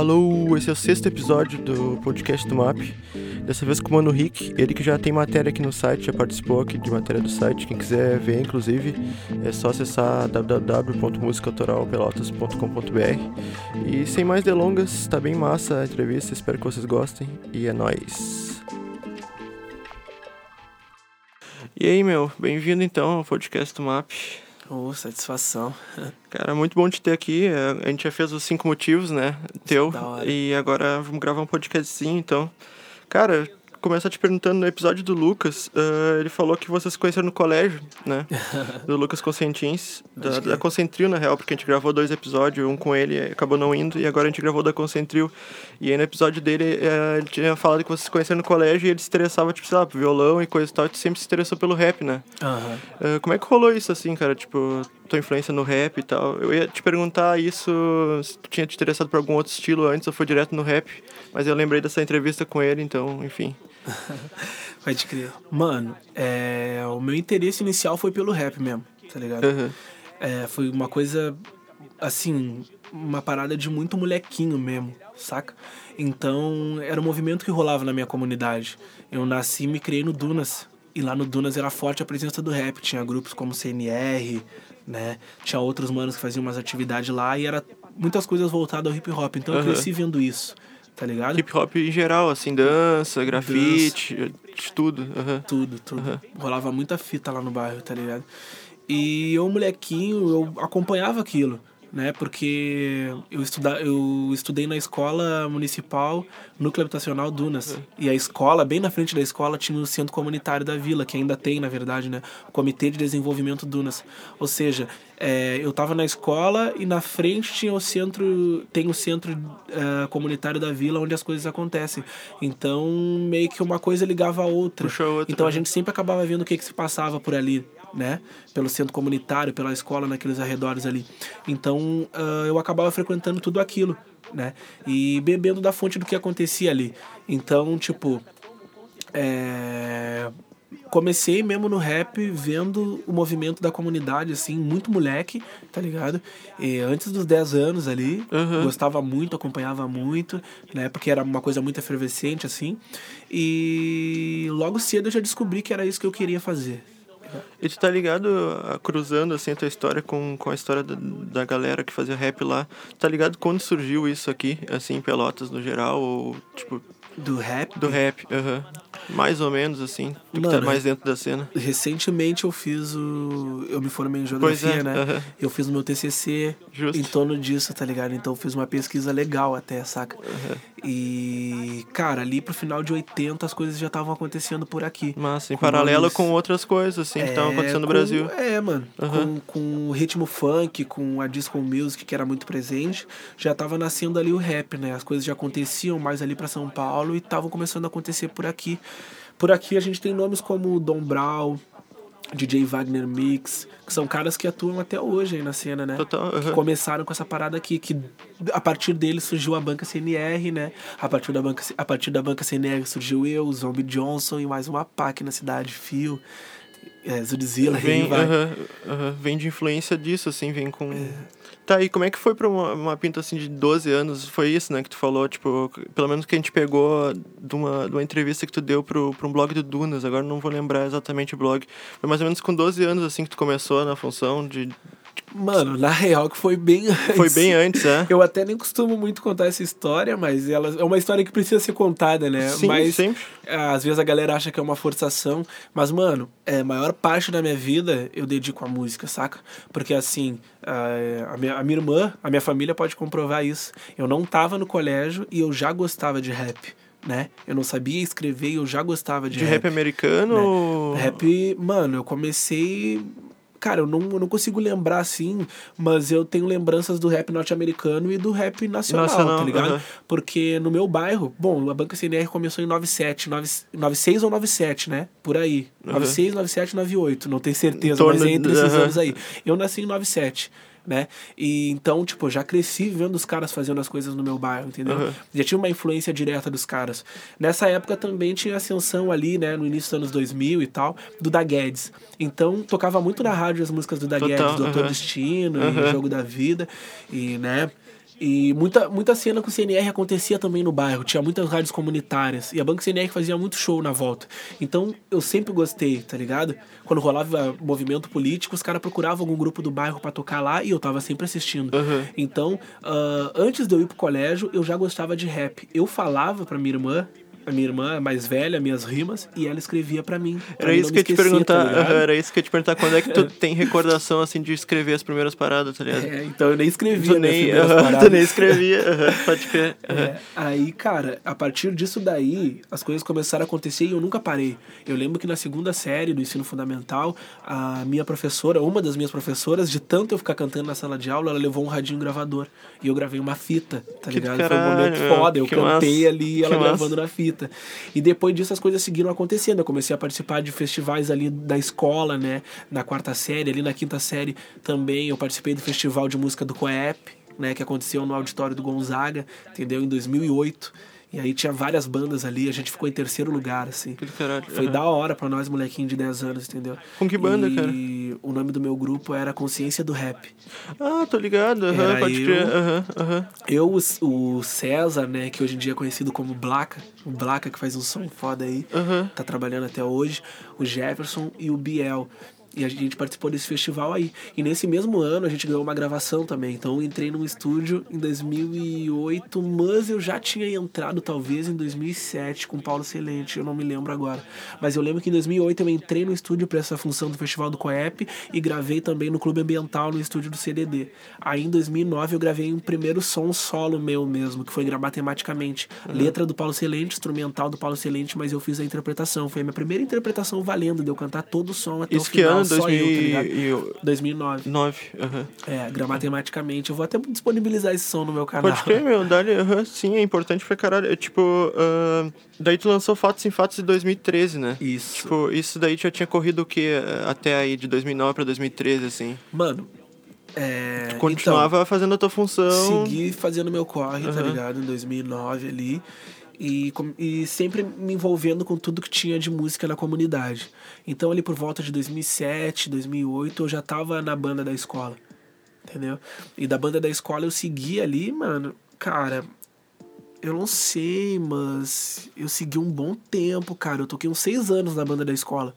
Alô, esse é o sexto episódio do podcast do MAP. Dessa vez com o Mano Rick, ele que já tem matéria aqui no site, já participou aqui de matéria do site. Quem quiser ver, inclusive, é só acessar www.musicaautoralpelotas.com.br. E sem mais delongas, tá bem massa a entrevista, espero que vocês gostem e é nóis. E aí, meu, bem-vindo então ao podcast do MAP. Oh, satisfação. Cara, muito bom te ter aqui. É, a gente já fez os cinco motivos, né? Teu. E agora vamos gravar um podcastzinho, então. Cara, começar te perguntando no episódio do Lucas, uh, ele falou que vocês se conheceram no colégio, né? do Lucas Consentins, da, da Concentril, na real, porque a gente gravou dois episódios, um com ele acabou não indo, e agora a gente gravou da Concentril. E aí no episódio dele, uh, ele tinha falado que vocês se conheceram no colégio e ele se interessava, tipo, sei lá, violão e coisa e tal, e tu sempre se interessou pelo rap, né? Uhum. Uh, como é que rolou isso, assim, cara? Tipo, tua influência no rap e tal. Eu ia te perguntar isso, se tu tinha te interessado por algum outro estilo antes ou foi direto no rap, mas eu lembrei dessa entrevista com ele, então, enfim. Pode crer. Mano, é, o meu interesse inicial foi pelo rap mesmo, tá ligado? Uhum. É, foi uma coisa, assim, uma parada de muito molequinho mesmo, saca? Então, era um movimento que rolava na minha comunidade. Eu nasci e me criei no Dunas. E lá no Dunas era forte a presença do rap. Tinha grupos como CNR, né? Tinha outros manos que faziam umas atividades lá e era muitas coisas voltadas ao hip hop. Então, eu cresci vendo isso tá ligado? Hip hop em geral, assim, dança, grafite, dança. tudo. Uhum. Tudo, tudo. Uhum. Rolava muita fita lá no bairro, tá ligado? E eu, molequinho, eu acompanhava aquilo né? Porque eu, estuda, eu estudei na escola municipal Núcleo Habitacional Dunas. E a escola, bem na frente da escola, tinha o centro comunitário da vila, que ainda tem, na verdade, né? O Comitê de Desenvolvimento Dunas. Ou seja, é, eu estava na escola e na frente tinha o centro, tem o centro uh, comunitário da vila onde as coisas acontecem. Então, meio que uma coisa ligava a outra. outra então a gente sempre acabava vendo o que, que se passava por ali né? Pelo centro comunitário, pela escola, naqueles arredores ali. Então uh, eu acabava frequentando tudo aquilo, né? E bebendo da fonte do que acontecia ali. Então, tipo, é... comecei mesmo no rap vendo o movimento da comunidade, assim, muito moleque, tá ligado? E antes dos 10 anos ali, uhum. gostava muito, acompanhava muito, né? Porque era uma coisa muito efervescente, assim. E logo cedo eu já descobri que era isso que eu queria fazer, e tu tá ligado, cruzando assim a tua história com, com a história da, da galera que fazia rap lá, tá ligado quando surgiu isso aqui, assim, em Pelotas no geral, ou tipo... Do rap? Do rap, aham. Uhum. Mais ou menos, assim. Tu Mano, que tá mais dentro da cena. Recentemente eu fiz o. Eu me formei em geografia, é, né? Uh -huh. Eu fiz o meu TCC Justo. em torno disso, tá ligado? Então eu fiz uma pesquisa legal até, saca? Uh -huh. E. Cara, ali pro final de 80 as coisas já estavam acontecendo por aqui. Mas em paralelo com outras coisas, assim, é, que estavam acontecendo com... no Brasil. É, mano. Uh -huh. com, com o ritmo funk, com a disco music, que era muito presente, já tava nascendo ali o rap, né? As coisas já aconteciam mais ali para São Paulo e estavam começando a acontecer por aqui. Por aqui a gente tem nomes como Dom Brown, DJ Wagner Mix, que são caras que atuam até hoje aí na cena, né? Total, Que começaram com essa parada aqui, que a partir deles surgiu a banca CNR, né? A partir da banca, a partir da banca CNR surgiu eu, o Zombie Johnson e mais uma aqui na cidade, Fio. É, Zudzilla, vem, uh -huh, vem de influência disso, assim, vem com. É Tá, e como é que foi pra uma, uma pinta assim de 12 anos? Foi isso, né, que tu falou, tipo, pelo menos que a gente pegou de uma, de uma entrevista que tu deu pro, pro um blog do Dunas, agora não vou lembrar exatamente o blog. Foi mais ou menos com 12 anos, assim, que tu começou na função de, Mano, na real que foi bem antes. Foi bem antes, é? Eu até nem costumo muito contar essa história, mas ela é uma história que precisa ser contada, né? Sim, mas, sempre. Às vezes a galera acha que é uma forçação, mas, mano, é, a maior parte da minha vida eu dedico à música, saca? Porque, assim, a, a, minha, a minha irmã, a minha família pode comprovar isso. Eu não tava no colégio e eu já gostava de rap né? Eu não sabia escrever e eu já gostava de, de rap. rap americano? Né? Rap, mano, eu comecei Cara, eu não, eu não consigo lembrar assim, mas eu tenho lembranças do rap norte-americano e do rap nacional, nacional tá ligado? Uh -huh. Porque no meu bairro, bom, a banca CNR começou em 97, 96 ou 97, né? Por aí. Uh -huh. 96, 97, 98, não tenho certeza, mas é entre esses uh -huh. anos aí. Eu nasci em 97 né? E então, tipo, eu já cresci vendo os caras fazendo as coisas no meu bairro, entendeu? Uhum. Já tinha uma influência direta dos caras. Nessa época também tinha ascensão ali, né, no início dos anos 2000 e tal, do Da Guedes. Então, tocava muito na rádio as músicas do Da Total, Guedes, Doutor uhum. Destino, uhum. Jogo da Vida, e, né, E muita, muita cena com o CNR acontecia também no bairro, tinha muitas rádios comunitárias. E a Banca CNR fazia muito show na volta. Então eu sempre gostei, tá ligado? Quando rolava movimento político, os caras procuravam algum grupo do bairro para tocar lá e eu tava sempre assistindo. Uhum. Então, uh, antes de eu ir pro colégio, eu já gostava de rap. Eu falava pra minha irmã, a minha irmã mais velha, minhas rimas, e ela escrevia para mim. Pra era mim isso que eu te perguntar, tá era isso que eu te perguntar, quando é que tu tem recordação assim de escrever as primeiras paradas, tá ligado? É, então eu nem escrevia tu nem, uh -huh, tu nem escrevia, uh -huh, pode crer. Uh -huh. é, aí, cara, a partir disso daí, as coisas começaram a acontecer e eu nunca parei. Eu lembro que na segunda série do ensino fundamental, a minha professora, uma das minhas professoras, de tanto eu ficar cantando na sala de aula, ela levou um radinho gravador. E eu gravei uma fita, tá que ligado? Caralho, Foi um momento foda, eu cantei massa, ali, ela gravando na fita. E depois disso as coisas seguiram acontecendo. Eu comecei a participar de festivais ali da escola, né? Na quarta série, ali na quinta série também eu participei do festival de música do Coep, né? Que aconteceu no auditório do Gonzaga, entendeu? Em 2008. E aí tinha várias bandas ali, a gente ficou em terceiro lugar, assim. Que caralho. Foi uhum. da hora pra nós, molequinho de 10 anos, entendeu? Com que banda, e cara? E o nome do meu grupo era Consciência do Rap. Ah, tô ligado, uhum, Era pode eu, crer. Uhum, uhum. Eu, o César, né, que hoje em dia é conhecido como Blaca, o Blaca que faz um som foda aí, Uhum. tá trabalhando até hoje, o Jefferson e o Biel. E a gente participou desse festival aí. E nesse mesmo ano a gente ganhou uma gravação também. Então eu entrei num estúdio em 2008, mas eu já tinha entrado talvez em 2007 com Paulo Celente, eu não me lembro agora. Mas eu lembro que em 2008 eu entrei no estúdio para essa função do Festival do Coep e gravei também no Clube Ambiental no estúdio do CDD. Aí em 2009 eu gravei um primeiro som solo meu mesmo, que foi gravar tematicamente. Letra do Paulo Celente, instrumental do Paulo Celente, mas eu fiz a interpretação. Foi a minha primeira interpretação valendo, de eu cantar todo o som até Isso o que final, ano? Só eu, tá? 2009. 2009. Uhum. É, gramatematicamente. Eu vou até disponibilizar esse som no meu canal. Pode crer, meu, dali, uhum, sim, é importante pra caralho. É, tipo, ah, daí tu lançou Fatos em Fatos em 2013, né? Isso. Tipo, isso daí já tinha corrido o quê? Até aí, de 2009 pra 2013, assim? Mano, é... Continuava fazendo a tua função. Então, segui fazendo meu corre, tá Uhum. ligado? Em 2009 ali. E, e sempre me envolvendo com tudo que tinha de música na comunidade. Então, ali por volta de 2007, 2008, eu já tava na banda da escola. Entendeu? E da banda da escola eu segui ali, mano. Cara, eu não sei, mas eu segui um bom tempo, cara. Eu toquei uns seis anos na banda da escola.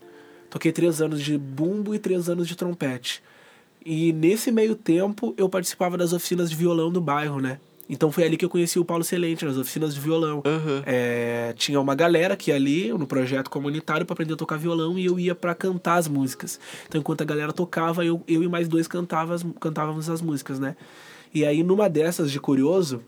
Toquei três anos de bumbo e três anos de trompete. E nesse meio tempo eu participava das oficinas de violão do bairro, né? Então foi ali que eu conheci o Paulo Celente, nas oficinas de violão. Uhum. É, tinha uma galera que ia ali no projeto comunitário para aprender a tocar violão e eu ia para cantar as músicas. Então enquanto a galera tocava, eu, eu e mais dois cantava cantávamos as músicas, né? E aí numa dessas de curioso,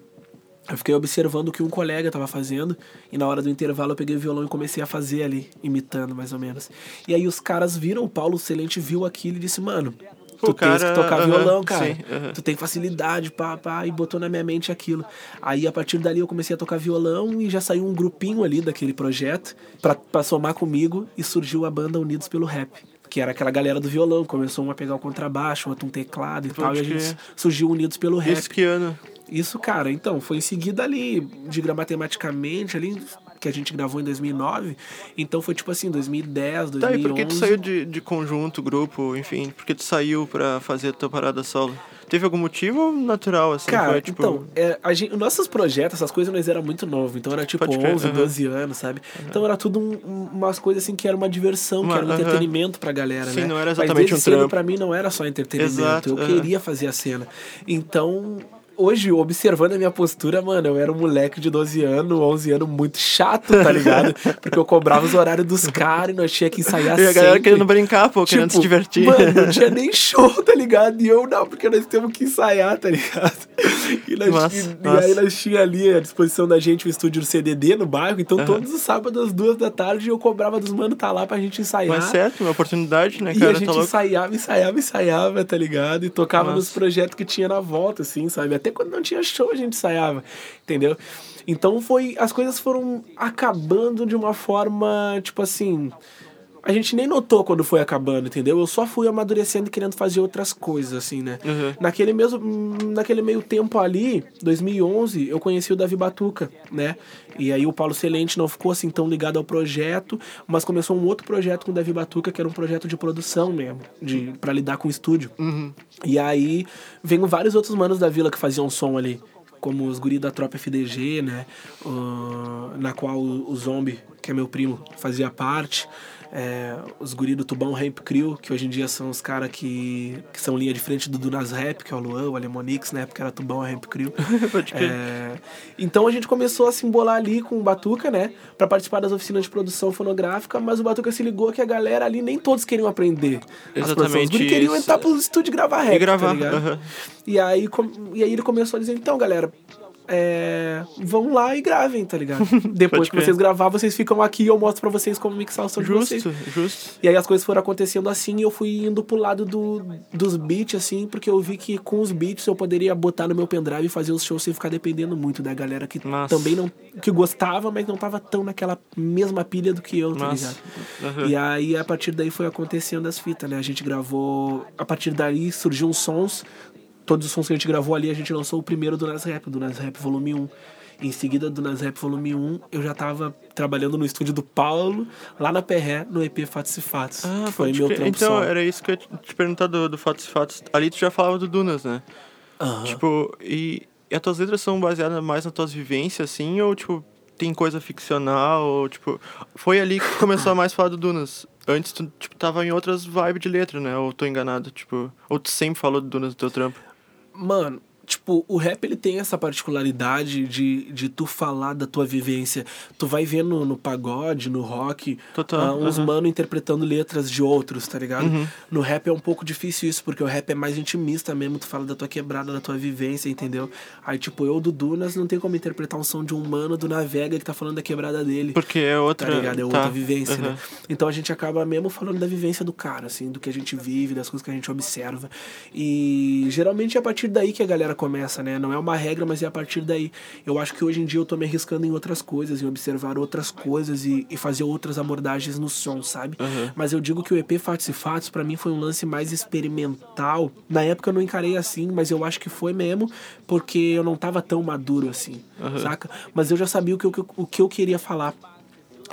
eu fiquei observando o que um colega tava fazendo e na hora do intervalo eu peguei o violão e comecei a fazer ali, imitando mais ou menos. E aí os caras viram, o Paulo Celente viu aquilo e disse, mano, tu O tens cara, que tocar violão, cara. sim. Tu tem facilidade, pá, pá, e botou na minha mente aquilo. Aí a partir dali eu comecei a tocar violão e já saiu um grupinho ali daquele projeto pra, pra somar comigo e surgiu a banda Unidos pelo Rap. Que era aquela galera do violão, começou um a pegar o contrabaixo, outro um teclado e Pode tal, e a gente surgiu Unidos pelo Rap. Isso que ano? Isso, cara, então, foi em seguida ali, de matematicamente, ali, que a gente gravou em 2009. Então foi tipo assim, 2010, 2011. Tá, e por que tu saiu de, de conjunto, grupo, enfim? Por que tu saiu pra fazer a tua parada solo? Teve algum motivo natural, assim? Cara, foi, tipo... então, é, a gente, nossos projetos, essas coisas, nós era muito novo. Então era tipo Pode crer, 11, aham. 12 anos, sabe? Então era tudo um- um- umas coisas assim que era uma diversão, Uma- que era um aham. entretenimento pra galera, Sim, né? não era Mas exatamente desde um trampo. pra mim não era só entretenimento. Exato, eu aham. queria fazer a cena. Então, hoje, observando a minha postura, mano, eu era um moleque de 12 anos, 11 anos, muito chato, tá ligado? Porque eu cobrava os horários dos caras e nós tinha que ensaiar E a galera sempre. querendo brincar, pô, querendo se divertir. Tipo, Mano, não tinha nem show, tá ligado? E eu não, porque nós temos que ensaiar, tá ligado? E, nós, Massa, e, e massa. aí nós tinha ali à disposição da gente o estúdio do CDD no bairro, então Aham. todos os sábados às duas da tarde eu cobrava dos manos tá lá pra gente ensaiar. Mas certo, uma oportunidade, né, E cara? a gente tá ensaiava, ensaiava, ensaiava, tá ligado? E tocava Massa. nos projetos que tinha na volta, assim, sabe? Até quando não tinha show a gente ensaiava, entendeu? Então foi. As coisas foram acabando de uma forma, tipo assim. A gente nem notou quando foi acabando, entendeu? Eu só fui amadurecendo e querendo fazer outras coisas, assim, né? Uhum. Naquele mesmo naquele meio tempo ali, 2011, eu conheci o Davi Batuca, né? E aí o Paulo Celente não ficou assim tão ligado ao projeto, mas começou um outro projeto com o Davi Batuca, que era um projeto de produção mesmo, de para lidar com o estúdio. Uhum. E aí veio vários outros manos da vila que faziam som ali. como os guri da tropa FDG, né? Uh, na qual o, o Zombie, que é meu primo, fazia parte é, os guri do Tubão Ramp Crew, que hoje em dia são os caras que, que são linha de frente do Dunas Rap, que é o Luan, o Alemonix, na época era Tubão Ramp Crew. é, então a gente começou a se embolar ali com o Batuca, né, para participar das oficinas de produção fonográfica, mas o Batuca se ligou que a galera ali nem todos queriam aprender. Exatamente. Os guri queriam entrar pro estúdio e gravar rap, e gravar. Tá uhum. e, aí, e aí ele começou a dizer, então, galera, é, vão lá e gravem, tá ligado? Depois que vocês gravar, vocês ficam aqui e eu mostro pra vocês como mixar o som justo, de vocês. Justo, E aí as coisas foram acontecendo assim e eu fui indo pro lado do, dos beats, assim, porque eu vi que com os beats eu poderia botar no meu pendrive e fazer os shows sem ficar dependendo muito da galera que Nossa. também não... que gostava, mas não tava tão naquela mesma pilha do que eu, tá Nossa. ligado? Uhum. E aí, a partir daí, foi acontecendo as fitas, né? A gente gravou... A partir daí, surgiu uns sons todos os sons que a gente gravou ali, a gente lançou o primeiro do Nas Rap, do Nas Rap Volume 1. Em seguida do Nas Rap Volume 1, eu já tava trabalhando no estúdio do Paulo, lá na Perré, no EP Fatos e Fatos. Ah, foi meu trampo Então, era isso que eu ia te perguntar do, do Fatos e Fatos. Ali tu já falava do Dunas, né? Uhum. Tipo, e, e as tuas letras são baseadas mais nas tuas vivências, assim, ou, tipo, tem coisa ficcional, ou, tipo... Foi ali que começou a mais falar do Dunas. Antes tu, tipo, tava em outras vibes de letra, né? Ou tô enganado, tipo... Ou tu sempre falou do Dunas no teu trampo? Mano, tipo, o rap ele tem essa particularidade de, de tu falar da tua vivência. Tu vai ver no, no pagode, no rock, Total, uh, uns uhum. mano interpretando letras de outros, tá ligado? Uhum. No rap é um pouco difícil isso, porque o rap é mais intimista mesmo, tu fala da tua quebrada, da tua vivência, entendeu? Aí, tipo, eu do Dunas não tem como interpretar um som de um mano do Navega que tá falando da quebrada dele. Porque é outra. Tá ligado? É outra tá. vivência, uhum. né? Então a gente acaba mesmo falando da vivência do cara, assim, do que a gente vive, das coisas que a gente observa. E geralmente é a partir daí que a galera começa, né? Não é uma regra, mas é a partir daí. Eu acho que hoje em dia eu tô me arriscando em outras coisas, em observar outras coisas e, e fazer outras abordagens no som, sabe? Uhum. Mas eu digo que o EP Fatos e Fatos, para mim, foi um lance mais experimental. Na época eu não encarei assim, mas eu acho que foi mesmo, porque eu não tava tão maduro assim, uhum. saca? Mas eu já sabia o que, eu, o que eu queria falar.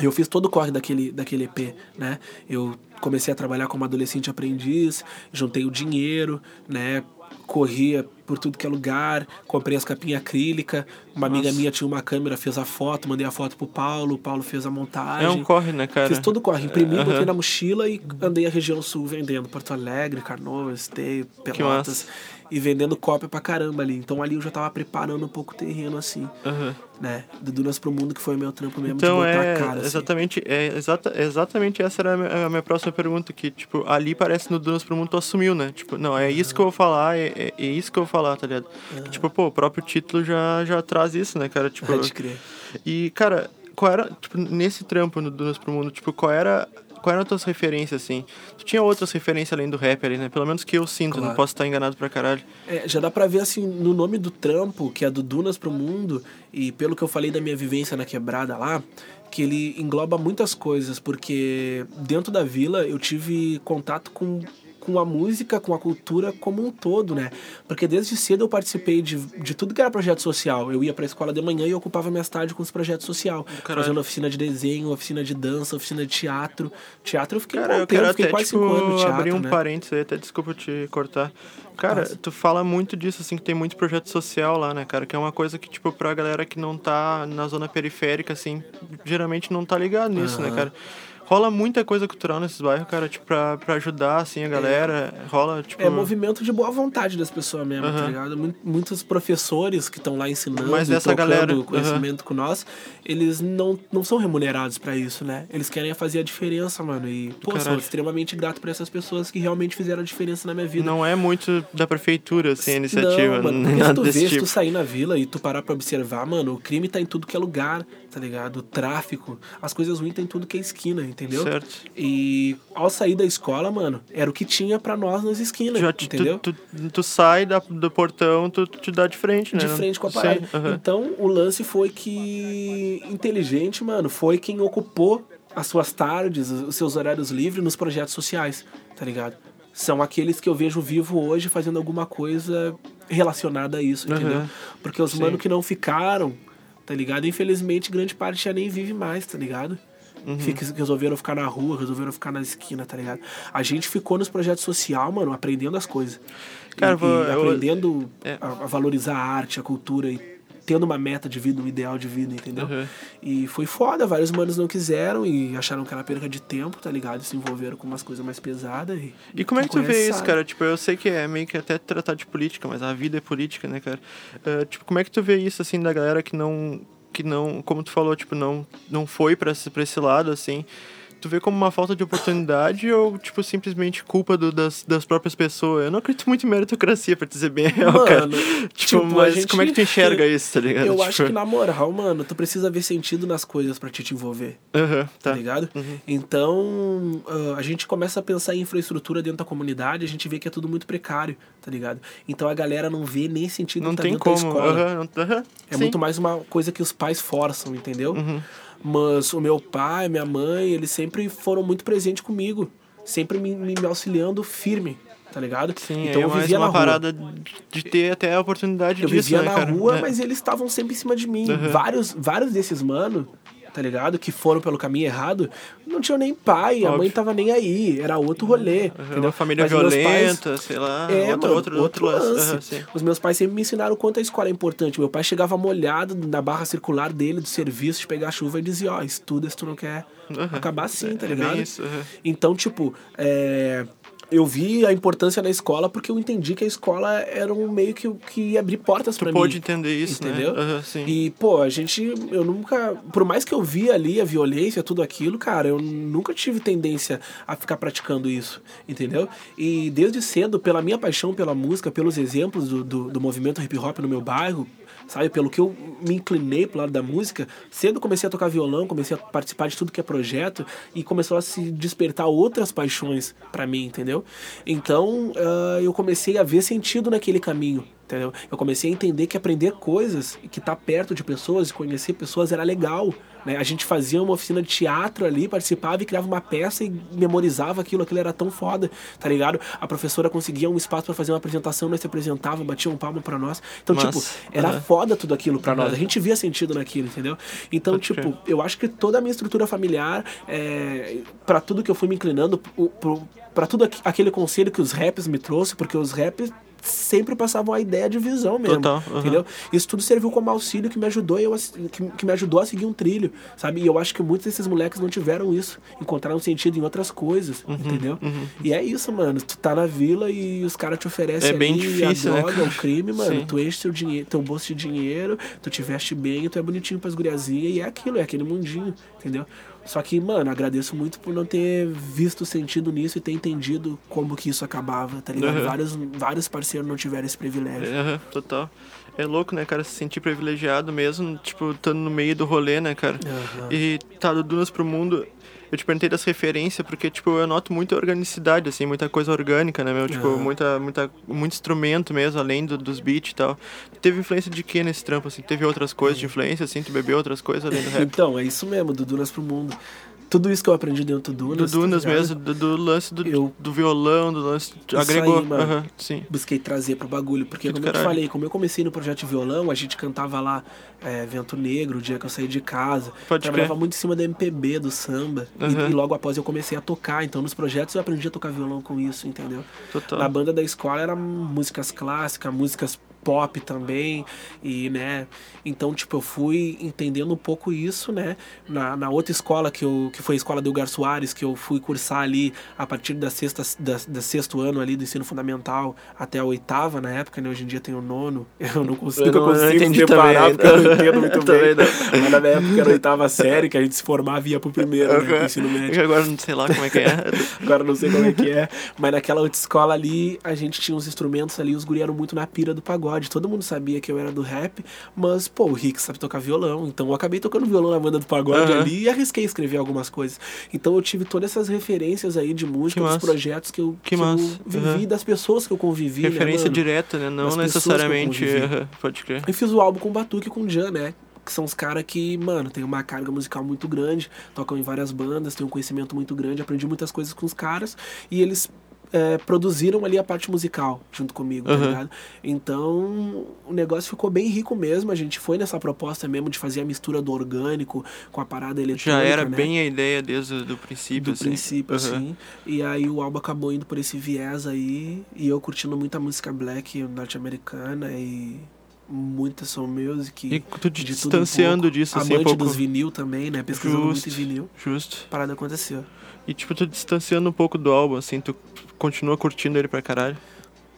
Eu fiz todo o corre daquele, daquele EP, né? Eu comecei a trabalhar como adolescente aprendiz, juntei o dinheiro, né? Corria por tudo que é lugar, comprei as capinhas acrílicas. Uma Nossa. amiga minha tinha uma câmera, fez a foto, mandei a foto pro Paulo, o Paulo fez a montagem. É um corre, né, cara? Fiz todo o corre, imprimi, uhum. botei na mochila e andei a região sul vendendo. Porto Alegre, Canoas, Esteio, Pelotas e vendendo cópia pra caramba ali. Então ali eu já tava preparando um pouco o terreno, assim. Uhum. Né? Do Dunas pro Mundo, que foi meu trampo mesmo então, de botar é, a cara. Assim. Exatamente, é, exata, exatamente essa era a minha, a minha, próxima pergunta, que, tipo, ali parece no Dunas pro Mundo tu assumiu, né? Tipo, não, é isso que eu vou falar, é, é, é isso que eu vou falar, tá ligado? Uhum. Tipo, pô, o próprio título já, já traz isso, né, cara? Tipo, Pode crer. E, cara, qual era, tipo, nesse trampo no Dunas pro Mundo, tipo, qual era quais eram as tuas referências, assim? Tu tinha outras referências além do rap ali, né? Pelo menos que eu sinto, claro. não posso estar enganado pra caralho. É, já dá pra ver, assim, no nome do trampo, que é do Dunas pro Mundo, e pelo que eu falei da minha vivência na quebrada lá, que ele engloba muitas coisas, porque dentro da vila eu tive contato com com a música, com a cultura como um todo, né? Porque desde cedo eu participei de, de tudo que era projeto social. Eu ia pra escola de manhã e ocupava minhas tardes com os projetos social. Caralho. Fazendo oficina de desenho, oficina de dança, oficina de teatro. Teatro eu fiquei Cara, eu quero fiquei até, quase tipo, cinco anos no teatro, abrir um né? parênteses aí, até desculpa te cortar. Cara, Nossa. tu fala muito disso, assim, que tem muito projeto social lá, né, cara? Que é uma coisa que, tipo, pra galera que não tá na zona periférica, assim, geralmente não tá ligado nisso, uhum. né, cara? Rola muita coisa cultural nesses bairros, cara, tipo, pra, pra ajudar, assim, a galera. É. Rola, tipo. É movimento de boa vontade das pessoas mesmo, uhum. tá ligado? Muitos professores que estão lá ensinando Mas essa galera, conhecimento uhum. com nós, eles não, não são remunerados para isso, né? Eles querem fazer a diferença, mano. E, pô, Caralho. sou extremamente grato por essas pessoas que realmente fizeram a diferença na minha vida. Não é muito da prefeitura, assim, a iniciativa. Não, mano, porque se tu vê, tipo. tu sair na vila e tu parar pra observar, mano, o crime tá em tudo que é lugar, tá ligado? O tráfico, as coisas ruins tá em tudo que é esquina, entendeu? Certo. E ao sair da escola, mano, era o que tinha para nós nas esquinas, Já, entendeu? Tu, tu, tu, sai da, do portão, tu, tu te dá de frente, né? De frente com a parada. Uhum. Então, o lance foi que inteligente, mano, foi quem ocupou as suas tardes, os seus horários livres nos projetos sociais, tá ligado? São aqueles que eu vejo vivo hoje fazendo alguma coisa relacionada a isso, entendeu? Uhum. Porque os Sim. mano que não ficaram, tá ligado? Infelizmente, grande parte já nem vive mais, tá ligado? Uhum. Que resolveram ficar na rua, resolveram ficar na esquina, tá ligado? A gente ficou nos projetos social, mano, aprendendo as coisas. Cara, e, vou, e aprendendo eu... é. a, a, valorizar a arte, a cultura e tendo uma meta de vida, um ideal de vida, entendeu? Uhum. E foi foda, vários manos não quiseram e acharam que era perca de tempo, tá ligado? Se envolveram com umas coisas mais pesadas. E, E como é que tu vê isso, sabe. cara? Tipo, eu sei que é meio que até tratar de política, mas a vida é política, né, cara? Ah, tipo, como é que tu vê isso, assim, da galera que não, que não, como tu falou, tipo, não, não foi pra esse, pra esse lado, assim? Tu vê como uma falta de oportunidade ou, tipo, simplesmente culpa do- das, das próprias pessoas? Eu não acredito muito em meritocracia, pra te dizer bem a real, Mano, cara. Tipo, tipo, mas gente- como é que tu enxerga isso, tá ligado? Eu tipo, acho que na moral, mano, tu precisa ver sentido nas coisas pra te, te envolver. Aham, tá, tá. ligado? Então, ah, a gente começa a pensar em infraestrutura dentro da comunidade, a gente vê que é tudo muito precário, tá ligado? Então a galera não vê nem sentido Não tá tem dentro como. da escola. aham, É sim. muito mais uma coisa que os pais forçam, entendeu? Uhum. Mas o meu pai, minha mãe, eles sempre foram muito presentes comigo. Sempre me, me me auxiliando firme, tá ligado? Sim, então é eu vivia uma na rua. parada de ter até a oportunidade Eu disso, vivia né, na cara? rua, É. mas eles estavam sempre em cima de mim. Uhum. Vários, vários desses mano, tá ligado? Que foram pelo caminho errado, não tinham nem pai, a mãe Óbvio. tava nem aí. Era outro rolê. Uhum, entendeu? Uma família Mas meus pais- violenta, sei lá, É, outro, mano, outro, outro, lance. Sim. Os meus pais sempre me ensinaram o quanto a escola é importante. Meu pai chegava molhado na barra circular dele do serviço de pegar chuva e dizia, ó, estuda se tu não quer Aham. acabar assim, tá É ligado? isso, aham. Então, tipo, é, eu vi a importância da escola porque eu entendi que a escola era um meio que, que ia abrir portas pra mim. Pôde entender isso, Entendeu? né? Sim. E, pô, a gente, eu nunca, por mais que eu via ali a violência, tudo aquilo, cara, eu nunca tive tendência a ficar praticando isso, entendeu? E desde cedo, pela minha paixão pela música, pelos exemplos do, do, do movimento hip hop no meu bairro, sabe, pelo que eu me inclinei pro lado da música, cedo comecei a tocar violão, comecei a participar de tudo que é projeto e começou a se despertar outras paixões pra mim, entendeu? Então, ah, eu comecei a ver sentido naquele caminho, entendeu? Eu comecei a entender que aprender coisas que estar perto de pessoas e conhecer pessoas era legal, né? A gente fazia uma oficina de teatro ali, participava e criava uma peça e memorizava aquilo, aquilo era tão foda, tá ligado? A professora conseguia um espaço pra fazer uma apresentação, nós se apresentava, batia um palmo pra nós. Então, Massa. tipo, era Aham. foda tudo aquilo pra nós. A gente via sentido naquilo, entendeu? Então, Pode tipo, eu acho que toda a minha estrutura familiar, é, para tudo que eu fui me inclinando, pra tudo aqu- aquele conselho que os raps me trouxe, porque os raps sempre passavam a ideia de visão mesmo, Total, aham. entendeu? Isso tudo serviu como auxílio que me ajudou eu, a- que, que me ajudou a seguir um trilho, sabe? E eu acho que muitos desses moleques não tiveram isso, encontraram sentido em outras coisas, Uhum, entendeu? E é isso, mano. Tu tá na vila e os caras te oferecem É bem ali difícil, a né, droga, cara? o crime, mano. Sim. Tu enche teu, dinheiro, teu bolso de dinheiro, tu te veste bem, tu é bonitinho pras guriazinhas e é aquilo, é aquele mundinho, entendeu? Só que, mano, agradeço muito por não ter visto sentido nisso e ter entendido como que isso acabava, tá ligado? Uhum. Vários, vários parceiros não tiveram esse privilégio. Aham, total. É louco, né, cara, se sentir privilegiado mesmo, tipo, estando no meio do rolê, né, cara? Aham. E tá do Dunas pro Mundo. Eu te perguntei das referências, porque, tipo, eu noto muita organicidade, assim, muita coisa orgânica, né, meu? Tipo, Aham. muita, muita, muito instrumento mesmo, além do- dos beats e tal. Teve influência de que nesse trampo, assim? Teve outras coisas de influência, assim? Tu bebeu outras coisas além do rap? Então, é isso mesmo, do Dunas pro Mundo. Tudo isso que eu aprendi dentro do Do Dunas. tá Dunas ligado? mesmo, do, do lance do, Eu- do violão, do lance. Isso agregou. aí, mano. Aham, sim. busquei trazer pro bagulho. Porque, Que do como eu te falei, como eu comecei no projeto de violão, a gente cantava lá é, Vento Negro, o dia que eu saí de casa. Pode Trabalhava crer. muito em cima do MPB, do samba. E- Aham. E, logo após eu comecei a tocar. Então, nos projetos eu aprendi a tocar violão com isso, entendeu? Total. Na banda da escola era músicas clássicas, músicas pop também, e né, então tipo, eu fui entendendo um pouco isso, né, na, na outra escola que, eu, que foi a escola do Ilgar Soares, que eu fui cursar ali a partir da sexta, da, da sexto ano ali do ensino fundamental até a oitava na época, né, hoje em dia tem o nono, eu não consigo, Eu não- eu consigo entendi separar, também. porque eu não entendo muito bem, não. mas na minha época era a oitava série, que a gente se formava e ia pro primeiro, né, pro ensino médio. Agora não sei lá como é que é. Agora não sei como é que é. Mas naquela outra escola ali, a gente tinha uns instrumentos ali, os guri eram muito na pira do pagode. Todo mundo sabia que eu era do rap, mas, pô, o Rick sabe tocar violão. Então eu acabei tocando violão na banda do pagode Aham. ali e arrisquei escrever algumas coisas. Então eu tive todas essas referências aí de música, dos projetos que eu, Que que eu vivi, Aham. das pessoas que eu convivi. né, Referência mano? direta, né? Não Das necessariamente. aham, Pode crer. Eu fiz o álbum com o Batuque e com o Jan, né? Que são os caras que, mano, tem uma carga musical muito grande, tocam em várias bandas, tem um conhecimento muito grande, aprendi muitas coisas com os caras e eles é, produziram ali a parte musical junto comigo, tá Uhum. ligado? Então o negócio ficou bem rico mesmo. A gente foi nessa proposta mesmo de fazer a mistura do orgânico com a parada eletrônica. Já era né? bem a ideia desde o princípio, do assim. princípio, Aham. assim. E aí o álbum acabou indo por esse viés aí. E eu curtindo muita música black norte-americana e muita soul music. E tu te distanciando um disso, assim, Amante um pouco... dos vinil também, né? Pesquisando justo, muito em vinil. Justo. A parada aconteceu. E, tipo, tu distanciando um pouco do álbum, assim, tu continua curtindo ele pra caralho?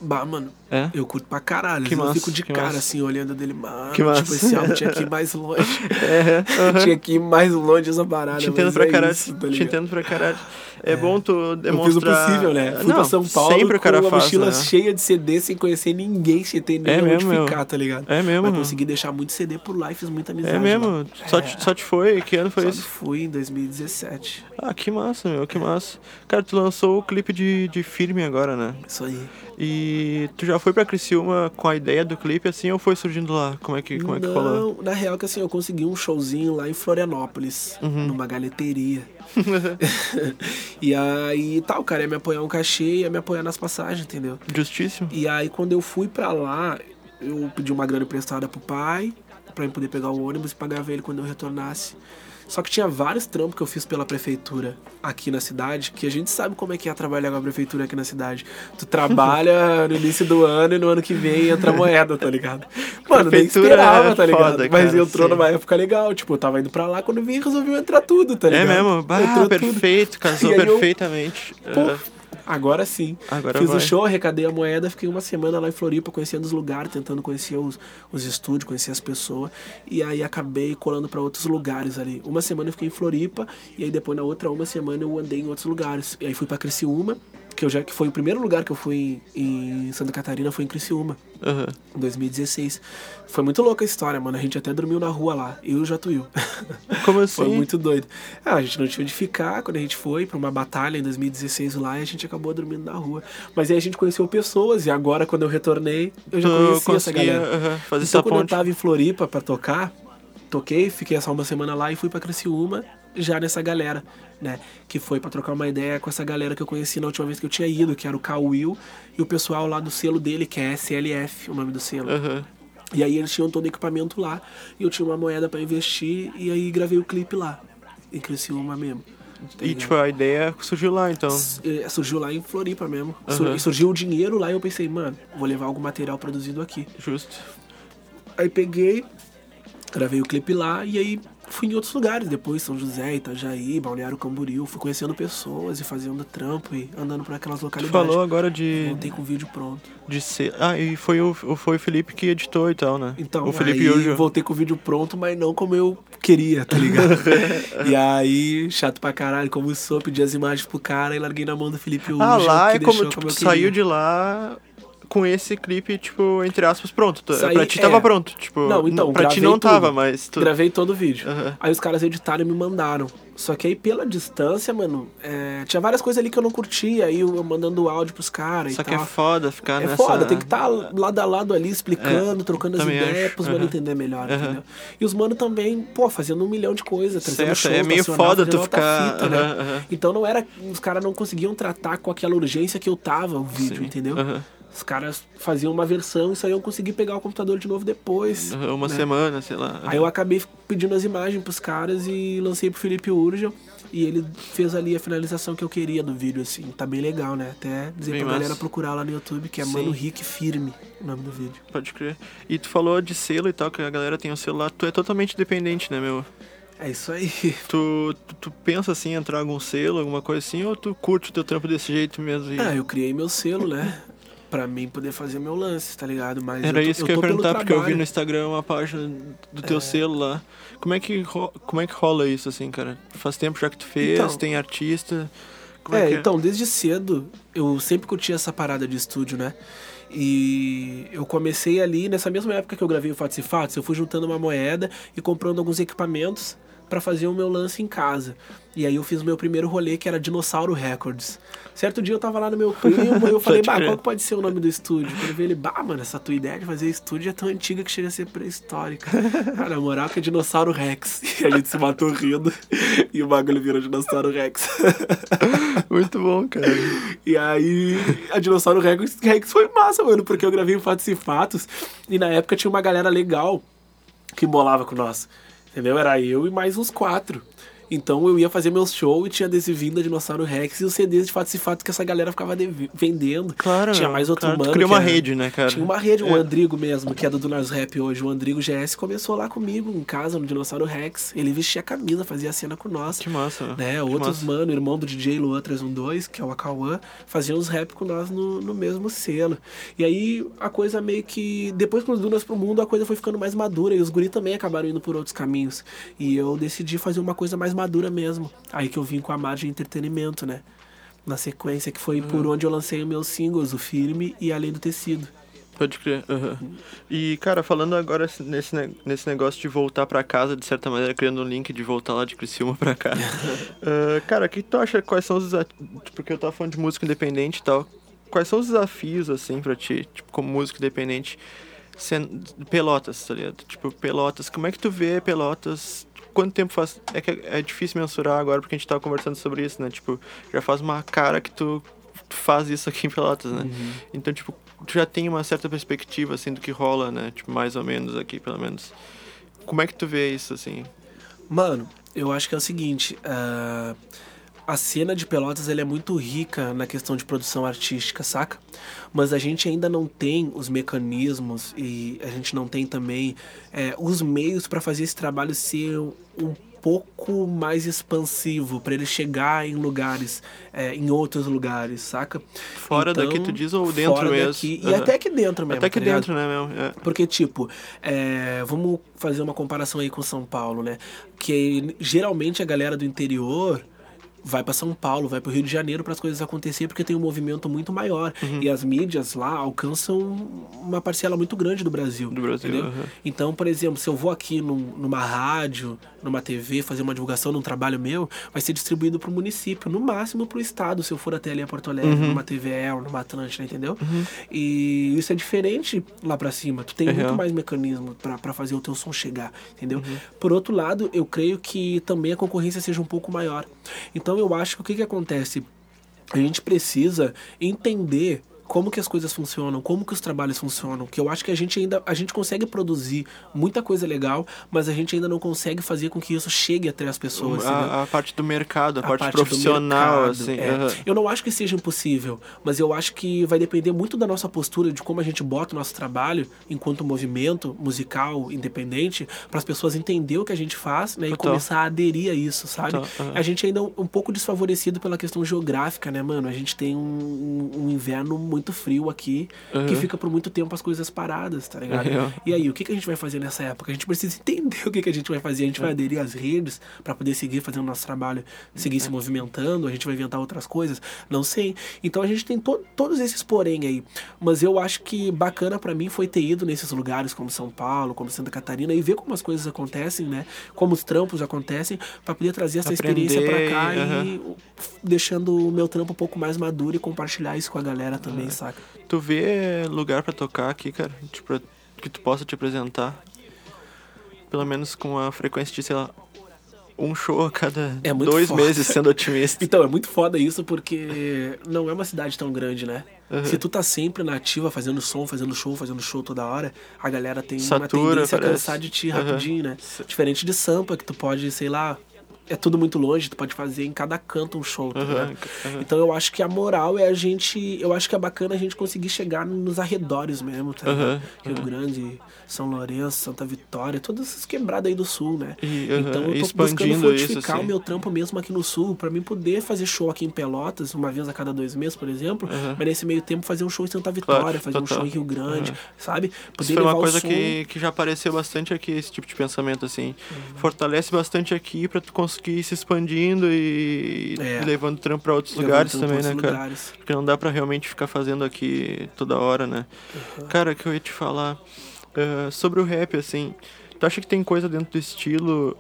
Bah, mano, É? eu curto pra caralho. Que eu massa, fico de cara, massa. assim, olhando dele, mano. Que massa. Tipo, esse álbum tinha que ir mais longe. É, aham. tinha que ir mais longe essa parada. Te entendo pra é caralho. isso, tá te entendo pra caralho. É, bom tu Eu demonstrar... fiz o possível, né? Fui Não, pra São Paulo sempre o cara com uma faz, mochila né? cheia de CD sem conhecer ninguém, sem ter nem É onde mesmo, ficar, tá ligado? É mesmo? Mas consegui deixar muito CD por lá e fiz muita amizade. É mesmo? Só, É. te, só te foi? Que ano foi Só esse? fui em 2017. Ah, que massa, meu, que massa. Cara, tu lançou o clipe de, de Firme agora, né? Isso aí. E tu já foi pra Criciúma com a ideia do clipe, assim, ou foi surgindo lá? Como é que, como é que Não, rolou? na real que assim, eu consegui um showzinho lá em Florianópolis, Uhum. numa galeteria. e aí tal, o cara ia me apoiar um cachê, ia me apoiar nas passagens, entendeu? Justíssimo. E aí quando eu fui pra lá, eu pedi uma grana emprestada pro pai, pra eu poder pegar o ônibus e pagava ele quando eu retornasse. Só que tinha vários trampos que eu fiz pela prefeitura aqui na cidade, que a gente sabe como é que é trabalhar com a prefeitura aqui na cidade. Tu trabalha no início do ano e no ano que vem entra moeda, tá ligado? Mano, nem esperava, é tá ligado? foda, Mas cara, entrou sim. numa época legal, tipo, eu tava indo pra lá, quando vim resolveu entrar tudo, tá É ligado? mesmo? Bah, Entrou tudo. perfeito, casou E aí eu- perfeitamente. Pô, agora sim. agora Fiz vai. o show, arrecadei a moeda, fiquei uma semana lá em Floripa conhecendo os lugares, tentando conhecer os, os estúdios, conhecer as pessoas. E aí acabei colando pra outros lugares ali. Uma semana eu fiquei em Floripa, e aí depois na outra uma semana eu andei em outros lugares. E aí fui pra Criciúma, que eu já que foi o primeiro lugar que eu fui em, em Santa Catarina, foi em Criciúma, Aham. em 2016. Foi muito louca a história, mano. A gente até dormiu na rua lá, eu e o Jatuil. Como assim? Foi muito doido. Ah, a gente não tinha onde ficar quando a gente foi pra uma batalha em 2016 lá e a gente acabou dormindo na rua. Mas aí a gente conheceu pessoas e agora quando eu retornei, eu já Tu conhecia essa galera. aham, fazer então essa quando eu ponte. tava em Floripa pra tocar, toquei, fiquei essa uma semana lá e fui pra Criciúma já nessa galera, né? Que foi pra trocar uma ideia com essa galera que eu conheci na última vez que eu tinha ido, que era o Cal Will e o pessoal lá do selo dele, que é SLF, o nome do selo. Aham. E aí eles tinham todo o equipamento lá, e eu tinha uma moeda pra investir, e aí gravei o clipe lá, em Criciúma mesmo. tá E tipo, a ideia surgiu lá, então. Eh, Surgiu lá em Floripa mesmo. Sur- Surgiu o dinheiro lá e eu pensei, mano, vou levar algum material produzido aqui. Justo. Aí peguei, gravei o clipe lá e aí fui em outros lugares depois, São José, Itajaí, Balneário Camboriú, fui conhecendo pessoas e fazendo trampo e andando por aquelas Tu localidades. falou agora de, Voltei com o vídeo pronto. de ser. Ah, e foi o, foi o Felipe que editou e tal, né? Então, o Felipe aí voltei com o vídeo pronto, mas não como eu queria, tá ligado? e aí, chato pra caralho, como sou, pedi as imagens pro cara e larguei na mão do Felipe Urgel, Ah, lá é como, tipo, como tu saiu de lá com esse clipe, tipo, entre aspas, pronto. Saí- pra ti é. tava pronto. Tipo, Não, então, pra ti não tava, tudo. mas tu. Gravei todo o vídeo. Aham. Aí os caras editaram e me mandaram. Só que aí, pela distância, mano, é, tinha várias coisas ali que eu não curtia. Aí eu, mandando áudio pros caras e Só que é tal. foda ficar É nessa. foda, tem que estar lado a lado ali, explicando, trocando as ideias, acho. pros mano Aham. entender melhor, Aham. entendeu? E os mano também, pô, fazendo um milhão de coisas, trazendo Certo, shows é meio foda tu ficar- Fita, né? aham, aham. Então não era. Os caras não conseguiam tratar com aquela urgência que eu tava o vídeo, Sim. entendeu? Os caras faziam uma versão e só iam conseguir pegar o computador de novo depois. Aham, Uma né? semana, sei lá. Aí eu acabei pedindo as imagens pros caras e lancei pro Felipe Urgel. E ele fez ali a finalização que eu queria do vídeo, assim. Tá bem legal, né? Até dizer Bem pra massa. galera procurar lá no YouTube, que é Sim. Mano Rick Firme, o nome do vídeo. Pode crer. E tu falou de selo e tal, que a galera tem o celular. Tu é totalmente dependente, né, meu? É isso aí. Tu, tu, tu pensa assim, em entrar algum selo, alguma coisa assim, ou tu curte o teu trampo desse jeito mesmo? E... Ah, eu criei meu selo, né? Pra mim poder fazer meu lance, tá ligado? Mas Era eu tô, isso que eu ia perguntar, porque eu vi no Instagram uma página do teu selo lá. Como é, que ro- como é que rola isso, assim, cara? Faz tempo já que tu fez, Então. tem artista. Como é, É, é? então, desde cedo, eu sempre curti essa parada de estúdio, né? E eu comecei ali, nessa mesma época que eu gravei o Fatos e Fatos, eu fui juntando uma moeda e comprando alguns equipamentos pra fazer o meu lance em casa. E aí eu fiz o meu primeiro rolê, que era Dinossauro Records. Certo dia eu tava lá no meu primo e eu falei, bah, qual que pode ser o nome do estúdio? Quando eu vi ele, bah, mano, essa tua ideia de fazer estúdio é tão antiga que chega a ser pré-histórica. Cara, na moral que é Dinossauro Rex. E a gente se matou rindo e o bagulho virou Dinossauro Rex. Muito bom, cara. E aí, a Dinossauro Rex, Rex foi massa, mano, porque eu gravei Fatos e Fatos e na época tinha uma galera legal que bolava com nós, entendeu? Era eu e mais uns quatro. Então eu ia fazer meus shows e tinha adesivinho da Dinossauro Rex e os CDs de fato e fato que essa galera ficava vendendo. Claro. Tinha mais outro claro, mano. Criou uma era, rede, né, cara? Tinha uma rede, o é. Andrigo mesmo, que é do Dunas Rap hoje. O Andrigo GS começou lá comigo em casa, no Dinossauro Rex. Ele vestia a camisa, fazia a cena com nós. Que massa. Né? Outros, massa. mano, irmão do DJ Luan 312, que é o Akauã, faziam os rap com nós no, no mesmo selo. E aí a coisa meio que. Depois com os Dunas pro mundo, a coisa foi ficando mais madura e os guri também acabaram indo por outros caminhos. E eu decidi fazer uma coisa mais madura mesmo. Aí que eu vim com a margem de entretenimento, né? Na sequência, que foi uhum. por onde eu lancei os meus singles, o Firme e Além do Tecido. Pode crer. Uhum. E, cara, falando agora nesse, nesse negócio de voltar para casa, de certa maneira, criando um link de voltar lá de Criciúma pra cá. uh, cara, o que tu acha? Quais são os Porque eu tava falando de música independente e tal. Quais são os desafios, assim, pra ti, tipo, como músico independente? Pelotas, tá ligado? Tipo, Pelotas. Como é que tu vê Pelotas quanto tempo faz. É que é difícil mensurar agora porque a gente tava conversando sobre isso, né? Tipo, já faz uma cara que tu, tu faz isso aqui em Pelotas, né? Uhum. Então, tipo, tu já tem uma certa perspectiva, assim, do que rola, né? Tipo, mais ou menos aqui, pelo menos. Como é que tu vê isso, assim? Mano, eu acho que é o seguinte. Uh a cena de Pelotas ele é muito rica na questão de produção artística, saca? Mas a gente ainda não tem os mecanismos e a gente não tem também é, os meios para fazer esse trabalho ser um pouco mais expansivo para ele chegar em lugares, é, em outros lugares, saca? Fora então, daqui tu diz ou dentro mesmo? Daqui, uhum. E até aqui dentro mesmo. Até aqui tá dentro, né, mesmo? É. Porque, tipo, é, vamos fazer uma comparação aí com São Paulo, né? Que geralmente a galera do interior vai para São Paulo, vai para o Rio de Janeiro para as coisas acontecerem, porque tem um movimento muito maior. Uhum. E as mídias lá alcançam uma parcela muito grande do Brasil. Do Brasil. Uhum. Então, por exemplo, se eu vou aqui num, numa rádio, numa TV, fazer uma divulgação num trabalho meu, vai ser distribuído para o município, no máximo para o estado, se eu for até ali a Porto Alegre, uhum. numa TVE ou numa Atlântida, entendeu? Uhum. E isso é diferente lá para cima. Tu tem muito mais mecanismo para fazer o teu som chegar, entendeu? Uhum. Por outro lado, eu creio que também a concorrência seja um pouco maior. Então, então eu acho que o que, que acontece? A gente precisa entender como que as coisas funcionam, como que os trabalhos funcionam, que eu acho que a gente ainda a gente consegue produzir muita coisa legal, mas a gente ainda não consegue fazer com que isso chegue até as pessoas. A, a parte do mercado, a, a parte, parte, profissional, mercado, assim. É. Uhum. Eu não acho que seja impossível, mas eu acho que vai depender muito da nossa postura, de como a gente bota o nosso trabalho enquanto movimento musical independente, para as pessoas entender o que a gente faz, né, e começar a aderir a isso, sabe? Uhum. A gente ainda é um, um, pouco desfavorecido pela questão geográfica, né, mano? A gente tem um, um inverno muito frio aqui, uhum. que fica por muito tempo as coisas paradas, tá ligado? Uhum. E aí, o que, que a gente vai fazer nessa época? A gente precisa entender o que, que a gente vai fazer. A gente vai aderir às redes para poder seguir fazendo nosso trabalho, seguir se movimentando, a gente vai inventar outras coisas, não sei. Então a gente tem to todos esses porém aí. Mas eu acho que bacana para mim foi ter ido nesses lugares como São Paulo, como Santa Catarina e ver como as coisas acontecem, né? Como os trampos acontecem, para poder trazer essa Aprender, experiência para cá uhum. e deixando o meu trampo um pouco mais maduro e compartilhar isso com a galera também também, saca? Tu vê lugar para tocar aqui, cara? Tipo, que tu possa te apresentar? Pelo menos com a frequência de, sei lá, um show a cada é dois foda. meses, sendo otimista. então, é muito foda isso porque não é uma cidade tão grande, né? Uhum. Se tu tá sempre na ativa, fazendo som, fazendo show, fazendo show toda hora, a galera tem Satura, uma tendência parece. a cansar de ti rapidinho, uhum. né? Diferente de Sampa, que tu pode, sei lá, é tudo muito longe, tu pode fazer em cada canto um show, tá uhum, uhum. Então eu acho que a moral é a gente. Eu acho que é bacana a gente conseguir chegar nos arredores mesmo, tá uhum, Rio Grande, São Lourenço, Santa Vitória, todas essas quebradas aí do sul, né? E, então eu tô buscando fortificar isso, assim. o meu trampo mesmo aqui no sul, para mim poder fazer show aqui em Pelotas, uma vez a cada dois meses, por exemplo, mas nesse meio tempo fazer um show em Santa Vitória, claro, fazer total. um show em Rio Grande, sabe? Poder isso foi uma coisa que, que já apareceu bastante aqui, esse tipo de pensamento, assim. Uhum. Fortalece bastante aqui para tu conseguir conseguir ir se expandindo e, é. e levando trampo para outros levando lugares também, né, cara? Lugares. Porque não dá para realmente ficar fazendo aqui toda hora, né? Uhum. Cara, que eu ia te falar uh, sobre o rap, assim. Tu acha que tem coisa dentro do estilo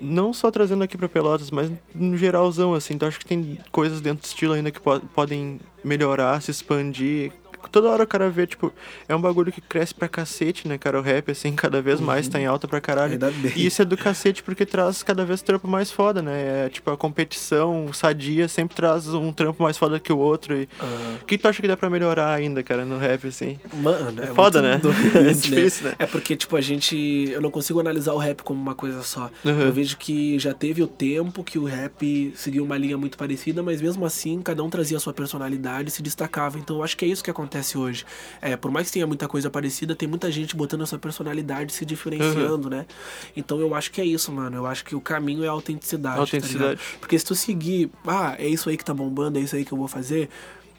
não só trazendo aqui para Pelotas, mas no geralzão, assim. Tu acha que tem coisas dentro do estilo ainda que po podem melhorar, se expandir, toda hora o cara vê, tipo, é um bagulho que cresce pra cacete, né, cara? O rap, assim, cada vez mais tá em alta pra caralho. Ainda bem. E isso é do cacete porque traz cada vez trampo mais foda, né? É, tipo, a competição sadia sempre traz um trampo mais foda que o outro. E... Aham. O que tu acha que dá pra melhorar ainda, cara, no rap, assim? Mano, é, foda, né? doido É isso, difícil, né? É porque, tipo, a gente. Eu não consigo analisar o rap como uma coisa só. Uhum. Eu vejo que já teve o tempo que o rap seguiu uma linha muito parecida, mas mesmo assim, cada um trazia a sua personalidade e se destacava. Então eu acho que é isso que acontece hoje. É, por mais que tenha muita coisa parecida, tem muita gente botando a sua personalidade se diferenciando, né? Então eu acho que é isso, mano. Eu acho que o caminho é a autenticidade. tá Autenticidade. ligado? Porque se tu seguir, ah, é isso aí que tá bombando, é isso aí que eu vou fazer.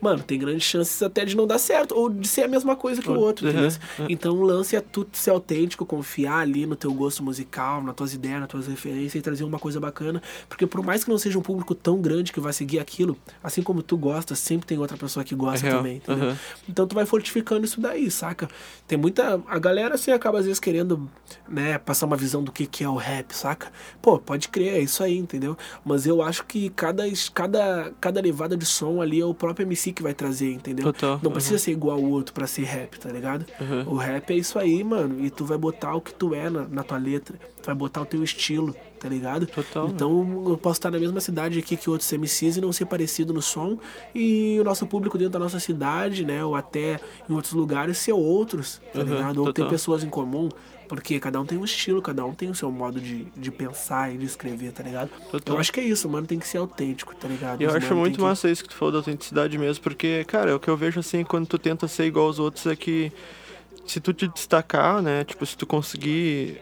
Mano, tem grandes chances até de não dar certo, ou de ser a mesma coisa que o outro, Uhum, uhum. Então o lance é tu ser autêntico, confiar ali no teu gosto musical, nas tuas ideias, nas tuas referências e trazer uma coisa bacana. Porque por mais que não seja um público tão grande que vai seguir aquilo, assim como tu gosta, sempre tem outra pessoa que gosta É também, entendeu? uhum. Então tu vai fortificando isso daí, saca? Tem muita. A galera assim acaba às vezes querendo, né, passar uma visão do que, que é o rap, saca? Pô, pode crer, é isso aí, entendeu? Mas eu acho que cada, cada, cada levada de som ali é o próprio MC que vai trazer, entendeu? Total, Não uhum. precisa ser igual ao outro pra ser rap, tá ligado? Uhum. O rap é isso aí, mano. E tu vai botar o que tu é na, na tua letra. Tu vai botar o teu estilo, tá ligado? Total, Então eu posso estar na mesma cidade aqui que outros MCs e não ser parecido no som. E o nosso público dentro da nossa cidade, né? Ou até em outros lugares ser outros, tá Uhum, ligado? Ou ter pessoas em comum. Porque cada um tem um estilo, cada um tem o seu modo de, de pensar e de escrever, tá ligado? Total. Eu acho que é isso, mano. Tem que ser autêntico, tá ligado? Eu Os acho muito tem que- massa isso que tu falou da autenticidade mesmo, porque, cara, o que eu vejo assim, quando tu tenta ser igual aos outros é que se tu te destacar, né, tipo, se tu conseguir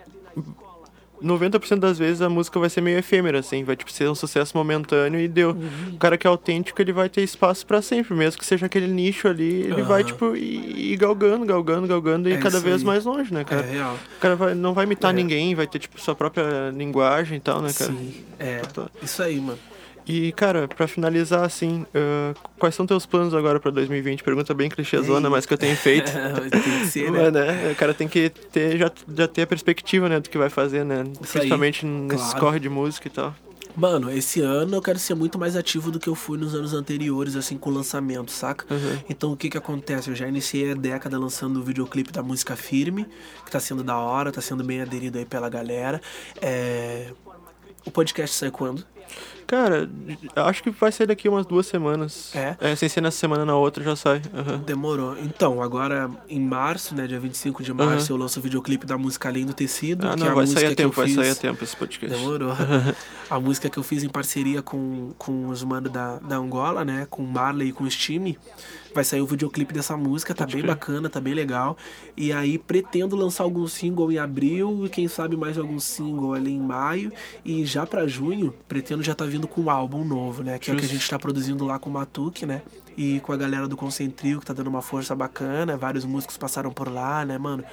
90% das vezes a música vai ser meio efêmera, assim, vai tipo, ser um sucesso momentâneo e deu. Uhum. O cara que é autêntico, ele vai ter espaço pra sempre, mesmo que seja aquele nicho ali, ele vai, Aham. tipo, ir, galgando, galgando, galgando e É cada vez aí. mais longe, né, É cara? real. O cara vai, não vai imitar É. ninguém, vai ter, tipo, sua própria linguagem e tal, né, cara? Sim, é. Total. Isso aí, mano. E, cara, pra finalizar, assim, ah, quais são teus planos agora pra 2020? Pergunta bem clichêzona, mas que eu tenho feito. tem que ser, né? Mas, né, o cara tem que ter, já, já ter a perspectiva, né, do que vai fazer, né? Isso Principalmente nesses claro. corre de música e tal. Mano, esse ano eu quero ser muito mais ativo do que eu fui nos anos anteriores, assim, com lançamento, saca? Uhum. Então o que que acontece? Eu já iniciei a década lançando o videoclipe da música Firme, que tá sendo da hora, tá sendo bem aderido aí pela galera. É... O podcast sai quando? Cara, acho que vai sair daqui umas duas semanas. É? sem ser nessa semana, na outra já sai. Uhum. Demorou. Então, agora em março, né, dia 25 de março, eu lanço o videoclipe da música Além do Tecido, Ah, que não, é a vai sair a tempo, vai fiz... sair a tempo esse podcast. Demorou. a música que eu fiz em parceria com, com os manos da, da Angola, né? Com Marley e com o Steam. Vai sair o videoclipe dessa música, tá Pode bem crer. bacana, tá bem legal. E aí pretendo lançar algum single em abril e quem sabe mais algum single ali em maio. E já pra junho, pretendo já tá vindo com um álbum novo, né? Que é o que a gente tá produzindo lá com o Matuque, né? E com a galera do Concentrio, que tá dando uma força bacana. Vários músicos passaram por lá, né, mano?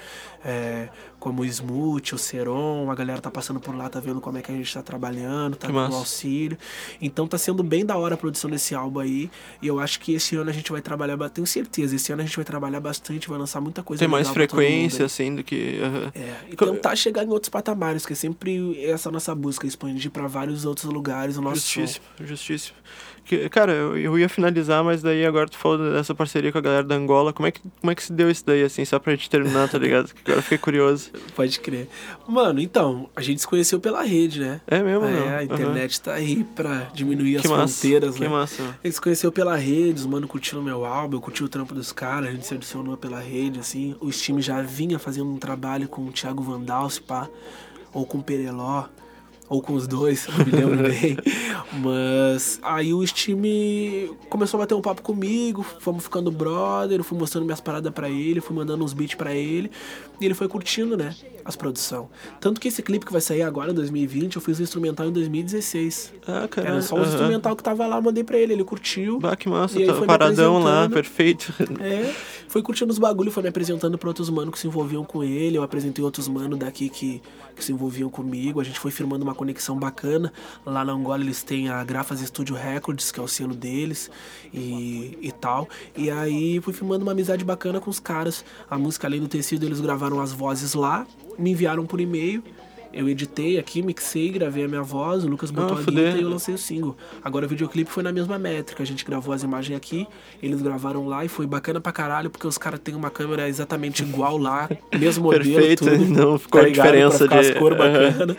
É, como o Smooth, o Seron, a galera tá passando por lá, tá vendo como é que a gente tá trabalhando, tá dando auxílio. Então tá sendo bem da hora a produção desse álbum aí. E eu acho que esse ano a gente vai trabalhar, ba- tenho certeza, esse ano a gente vai trabalhar bastante, vai lançar muita coisa Tem mais frequência, assim, do que. aham. É, e tentar chegar em outros patamares, que é sempre essa nossa busca, expandir pra vários outros lugares o nosso som. Justíssimo, justíssimo. Que, cara, eu, eu ia finalizar, mas daí agora tu falou dessa parceria com a galera da Angola. Como é que, como é que se deu isso daí, assim, só pra gente terminar, tá ligado? Que Agora eu fiquei curioso. Pode crer. Mano, então, a gente se conheceu pela rede, né? É mesmo, É, não? a internet tá aí pra diminuir as Que massa, fronteiras, que né? massa. A gente se conheceu pela rede, os mano curtiram meu álbum, eu curti o trampo dos caras, a gente se adicionou pela rede, assim. O Steam já vinha fazendo um trabalho com o Thiago Vandal, se pá, ou com o Pereló, ou com os dois, não me lembro bem. Mas aí o Steam começou a bater um papo comigo, fomos ficando brother, eu fui mostrando minhas paradas pra ele, fui mandando uns beats pra ele, e ele foi curtindo, né, as produção. Tanto que esse clipe que vai sair agora em 2020, eu fiz o instrumental em 2016. Ah, cara. Era só o instrumental que tava lá, mandei pra ele, ele curtiu. Bah, que massa. Tá paradão lá, perfeito. É, foi curtindo os bagulho, foi me apresentando pra outros manos que se envolviam com ele. Eu apresentei outros manos daqui que, que se envolviam comigo. A gente foi firmando uma conexão bacana. Lá na Angola eles têm a Grafas Studio Records, que é o selo deles e, e tal. E aí fui firmando uma amizade bacana com os caras. A música Além do Tecido, eles gravaram as vozes lá, me enviaram por e-mail. Eu editei aqui, mixei, gravei a minha voz, o Lucas botou Ah, a guita e eu lancei o single. Agora o videoclipe foi na mesma métrica. A gente gravou as imagens aqui, eles gravaram lá e foi bacana pra caralho, porque os caras têm uma câmera exatamente igual lá, mesmo modelo, Perfeito, tudo. não ficou a ligado? diferença pra de- As cores Aham. bacanas.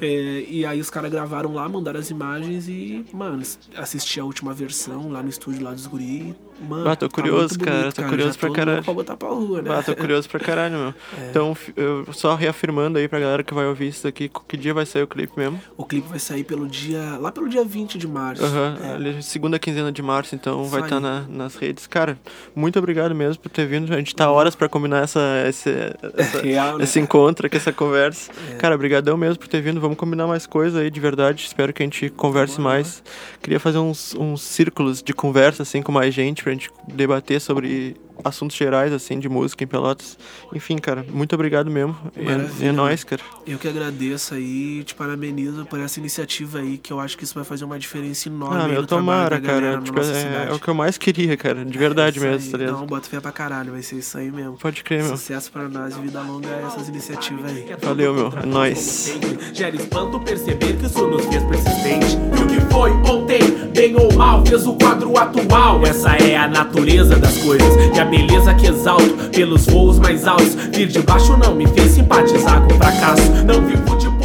É, e aí os caras gravaram lá, mandaram as imagens e, mano, assisti a última versão lá no estúdio lá dos guri. Mano, Ah, tô tá curioso, muito cara, bonito, tô curioso Já pra tô caralho. Pra botar pra rua, né? Ah, tô curioso pra caralho, meu. É. Então, eu só reafirmando aí pra galera que vai ouvir isso daqui, que dia vai sair o clipe mesmo? O clipe vai sair pelo dia. lá pelo dia 20 de março. Aham, É. ali, segunda quinzena de março, então vai estar aí. na, nas redes. Cara, muito obrigado mesmo por ter vindo. A gente tá horas pra combinar essa, esse, essa- Real, né? esse encontro aqui, essa conversa. É. Cara, brigadão mesmo por ter vindo. Vamos combinar mais coisa aí, de verdade. Espero que a gente converse Bora, mais. Queria fazer uns, uns círculos de conversa, assim, com mais gente, pra gente debater sobre assuntos gerais, assim, de música em Pelotas. Enfim, cara, muito obrigado mesmo. E é- Maravilha. é nóis, cara. Eu que agradeço aí, te parabenizo por essa iniciativa aí, que eu acho que isso vai fazer uma diferença enorme Ah, meu, tomara, cara. na Tipo, nossa é, cidade. é o que eu mais queria, cara. De verdade Isso mesmo, aí. tá ligado? Não, bota fé pra caralho, vai ser isso aí mesmo. Pode crer, meu. Sucesso pra nós, vida longa essas iniciativas aí. Valeu, meu. É nóis. Gera espanto perceber que isso nos fez persistente. E o que foi ontem, bem ou mal, fez o quadro atual. Essa é a natureza das coisas. E a beleza que exalto pelos voos mais altos. Vir de baixo não me fez simpatizar com o fracasso. Não vivo de